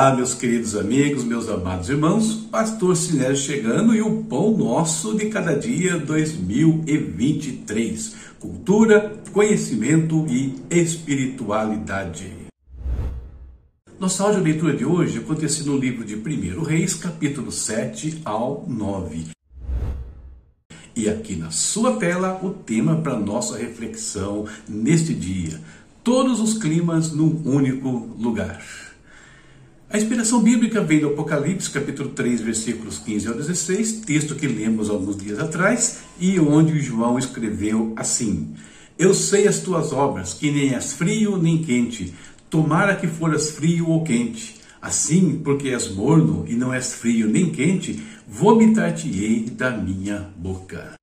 Olá, meus queridos amigos, meus amados irmãos, Pastor Sinésio chegando e o pão nosso de cada dia 2023. Cultura, conhecimento e espiritualidade. Nossa áudio leitura de hoje acontece no livro de 1 Reis, capítulo 7 ao 9. E aqui na sua tela o tema para nossa reflexão neste dia: todos os climas num único lugar. A inspiração bíblica vem do Apocalipse, capítulo 3, versículos 15 ao 16, texto que lemos alguns dias atrás, e onde João escreveu assim: Eu sei as tuas obras, que nem és frio nem quente, tomara que foras frio ou quente. Assim, porque és morno e não és frio nem quente, vomitar-te-ei da minha boca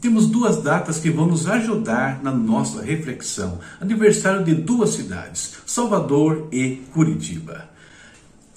temos duas datas que vão nos ajudar na nossa reflexão. Aniversário de duas cidades, Salvador e Curitiba.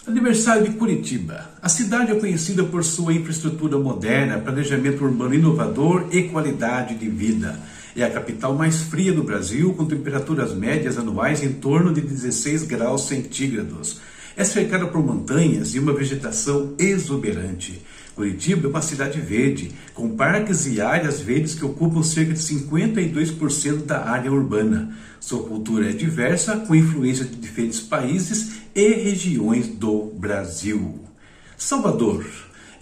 Aniversário de Curitiba. A cidade é conhecida por sua infraestrutura moderna, planejamento urbano inovador e qualidade de vida. É a capital mais fria do Brasil, com temperaturas médias anuais em torno de 16 graus centígrados. É cercada por montanhas e uma vegetação exuberante. Curitiba é uma cidade verde, com parques e áreas verdes que ocupam cerca de 52% da área urbana. Sua cultura é diversa, com influência de diferentes países e regiões do Brasil. Salvador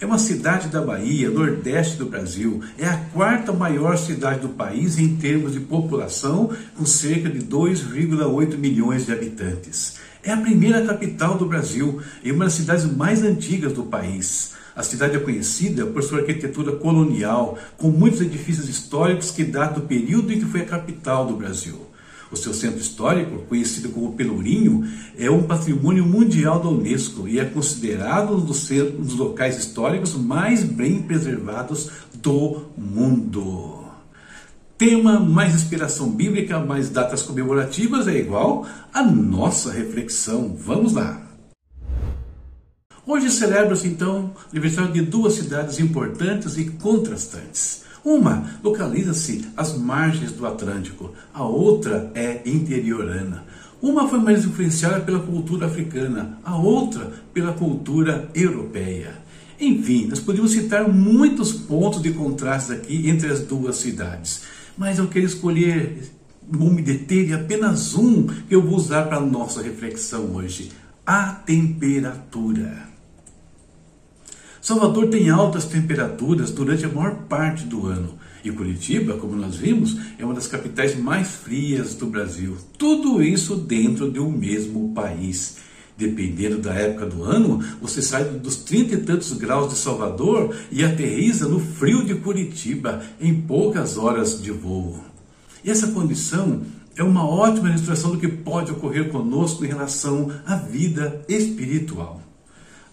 é uma cidade da Bahia, nordeste do Brasil. É a quarta maior cidade do país em termos de população, com cerca de 2,8 milhões de habitantes. É a primeira capital do Brasil e uma das cidades mais antigas do país. A cidade é conhecida por sua arquitetura colonial, com muitos edifícios históricos que datam do período em que foi a capital do Brasil. O seu centro histórico, conhecido como Pelourinho, é um patrimônio mundial da Unesco e é considerado um dos, um dos locais históricos mais bem preservados do mundo. Tema mais inspiração bíblica, mais datas comemorativas é igual a nossa reflexão. Vamos lá! Hoje celebra-se então o aniversário de duas cidades importantes e contrastantes. Uma localiza-se às margens do Atlântico, a outra é interiorana. Uma foi mais influenciada pela cultura africana, a outra pela cultura europeia. Enfim, nós podemos citar muitos pontos de contraste aqui entre as duas cidades, mas eu quero escolher, vou me deter em apenas um que eu vou usar para a nossa reflexão hoje: a temperatura. Salvador tem altas temperaturas durante a maior parte do ano. E Curitiba, como nós vimos, é uma das capitais mais frias do Brasil. Tudo isso dentro de um mesmo país. Dependendo da época do ano, você sai dos 30 e tantos graus de Salvador e aterriza no frio de Curitiba em poucas horas de voo. E essa condição é uma ótima ilustração do que pode ocorrer conosco em relação à vida espiritual.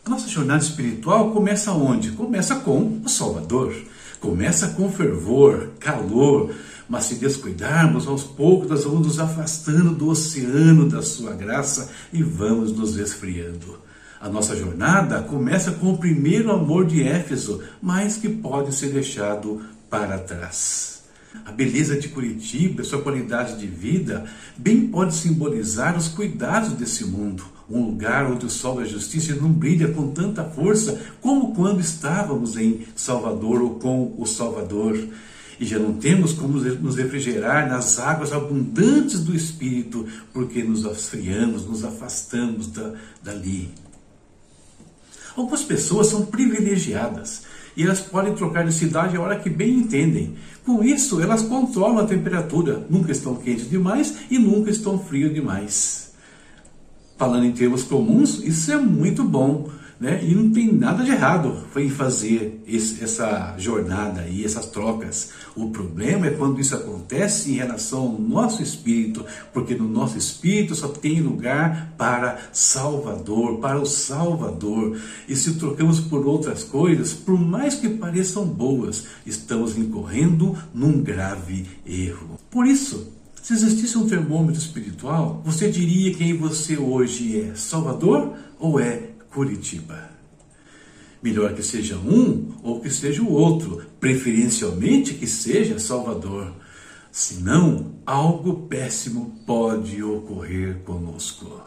Nossa jornada espiritual começa onde? Começa com o Salvador. Começa com fervor, calor, mas se descuidarmos, aos poucos nós vamos nos afastando do oceano da sua graça e vamos nos esfriando. A nossa jornada começa com o primeiro amor de Éfeso, mas que pode ser deixado para trás. A beleza de Curitiba, sua qualidade de vida, bem pode simbolizar os cuidados desse mundo um lugar onde o sol da justiça não brilha com tanta força como quando estávamos em Salvador ou com o Salvador. E já não temos como nos refrigerar nas águas abundantes do Espírito, porque nos esfriamos, nos afastamos da, dali. Algumas pessoas são privilegiadas e elas podem trocar de cidade a hora que bem entendem. Com isso, elas controlam a temperatura, nunca estão quentes demais e nunca estão frios demais falando em termos comuns, isso é muito bom. Né? E não tem nada de errado em fazer esse, essa jornada e essas trocas. O problema é quando isso acontece em relação ao nosso espírito, porque no nosso espírito só tem lugar para Salvador, para o Salvador. E se trocamos por outras coisas, por mais que pareçam boas, estamos incorrendo num grave erro. Por isso, se existisse um termômetro espiritual, você diria quem você hoje é: Salvador ou é Curitiba? Melhor que seja um ou que seja o outro, preferencialmente que seja Salvador. Senão, algo péssimo pode ocorrer conosco.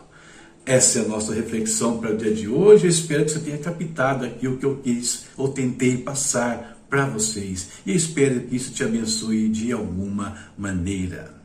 Essa é a nossa reflexão para o dia de hoje. Eu espero que você tenha captado aqui o que eu quis ou tentei passar para vocês. E espero que isso te abençoe de alguma maneira.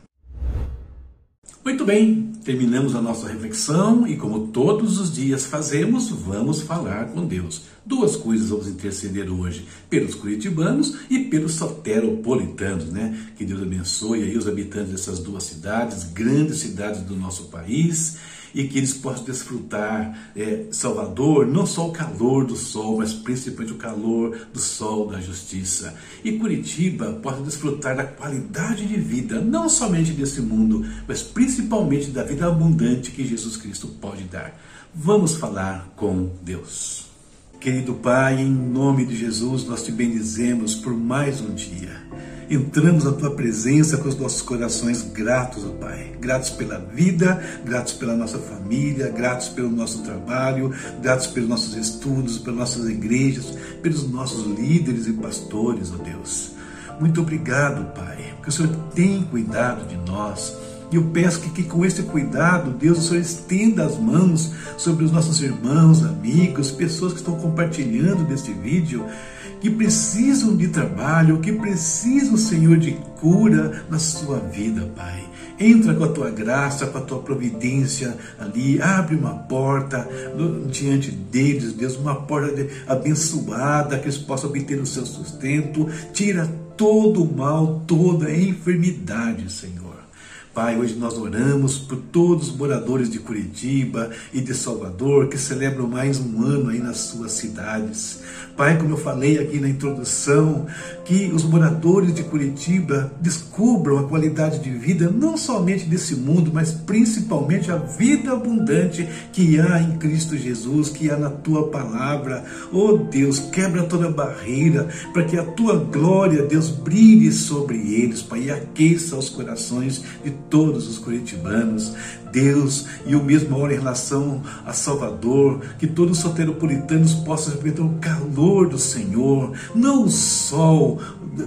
Muito bem, terminamos a nossa reflexão e, como todos os dias fazemos, vamos falar com Deus. Duas coisas vamos interceder hoje: pelos curitibanos e pelos soteropolitanos, né? Que Deus abençoe aí os habitantes dessas duas cidades, grandes cidades do nosso país e que eles possam desfrutar é, Salvador, não só o calor do sol, mas principalmente o calor do sol da justiça. E Curitiba possa desfrutar da qualidade de vida, não somente desse mundo, mas principalmente da vida abundante que Jesus Cristo pode dar. Vamos falar com Deus. Querido Pai, em nome de Jesus, nós te bendizemos por mais um dia entramos na tua presença com os nossos corações gratos, ó Pai. Gratos pela vida, gratos pela nossa família, gratos pelo nosso trabalho, gratos pelos nossos estudos, pelas nossas igrejas, pelos nossos líderes e pastores, ó Deus. Muito obrigado, Pai, porque o Senhor tem cuidado de nós. E eu peço que, que, com esse cuidado, Deus, o Senhor estenda as mãos sobre os nossos irmãos, amigos, pessoas que estão compartilhando deste vídeo que precisam de trabalho, que precisam, Senhor, de cura na sua vida, Pai. Entra com a tua graça, com a tua providência ali, abre uma porta diante deles, Deus, uma porta abençoada, que eles possam obter o seu sustento, tira todo o mal, toda a enfermidade, Senhor. Pai, hoje nós oramos por todos os moradores de Curitiba e de Salvador que celebram mais um ano aí nas suas cidades. Pai, como eu falei aqui na introdução, que os moradores de Curitiba descubram a qualidade de vida não somente desse mundo, mas principalmente a vida abundante que há em Cristo Jesus, que há na tua palavra. Oh Deus, quebra toda barreira para que a tua glória, Deus, brilhe sobre eles, Pai, e aqueça os corações de todos os curitibanos, Deus, e o mesmo oro em relação a Salvador, que todos os soteropolitanos possam experimentar o calor do Senhor, não o sol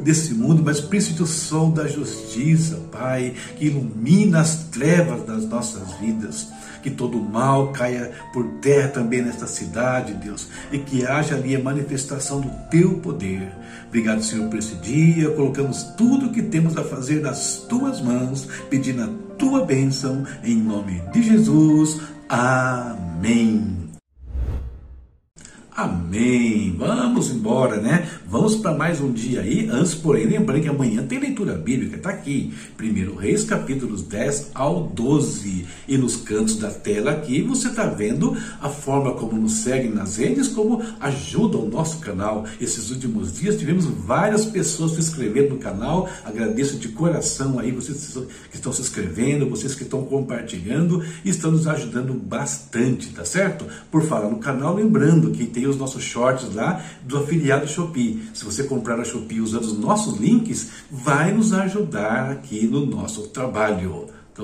desse mundo, mas principalmente o sol da justiça, Pai, que ilumina as trevas das nossas vidas que todo mal caia por terra também nesta cidade, Deus, e que haja ali a manifestação do teu poder. Obrigado, Senhor, por esse dia. Colocamos tudo o que temos a fazer nas tuas mãos, pedindo a tua bênção, em nome de Jesus. Amém. Amém. Vamos embora, né? Vamos para mais um dia aí. Antes, porém, lembrando que amanhã tem leitura bíblica, está aqui. 1 Reis, capítulos 10 ao 12. E nos cantos da tela aqui você está vendo a forma como nos seguem nas redes, como ajuda o nosso canal. Esses últimos dias tivemos várias pessoas se inscrevendo no canal. Agradeço de coração aí vocês que estão se inscrevendo, vocês que estão compartilhando estão nos ajudando bastante, tá certo? Por falar no canal, lembrando que tem os nossos shorts lá do afiliado Shopee. Se você comprar a Shopee usando os nossos links, vai nos ajudar aqui no nosso trabalho. Tá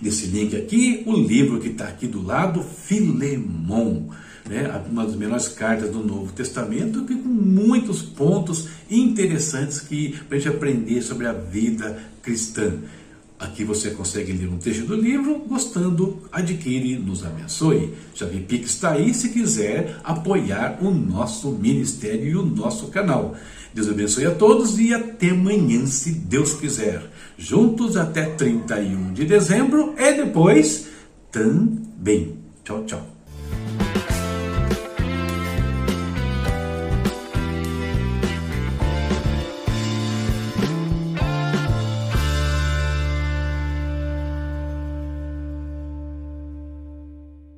nesse link aqui, o livro que está aqui do lado, Filemon. Né, uma das melhores cartas do Novo Testamento, que com muitos pontos interessantes para a gente aprender sobre a vida cristã. Aqui você consegue ler um trecho do livro, gostando, adquire, nos abençoe. Javi Pix está aí se quiser apoiar o nosso ministério e o nosso canal. Deus abençoe a todos e até amanhã, se Deus quiser. Juntos até 31 de dezembro e depois também. Tchau, tchau.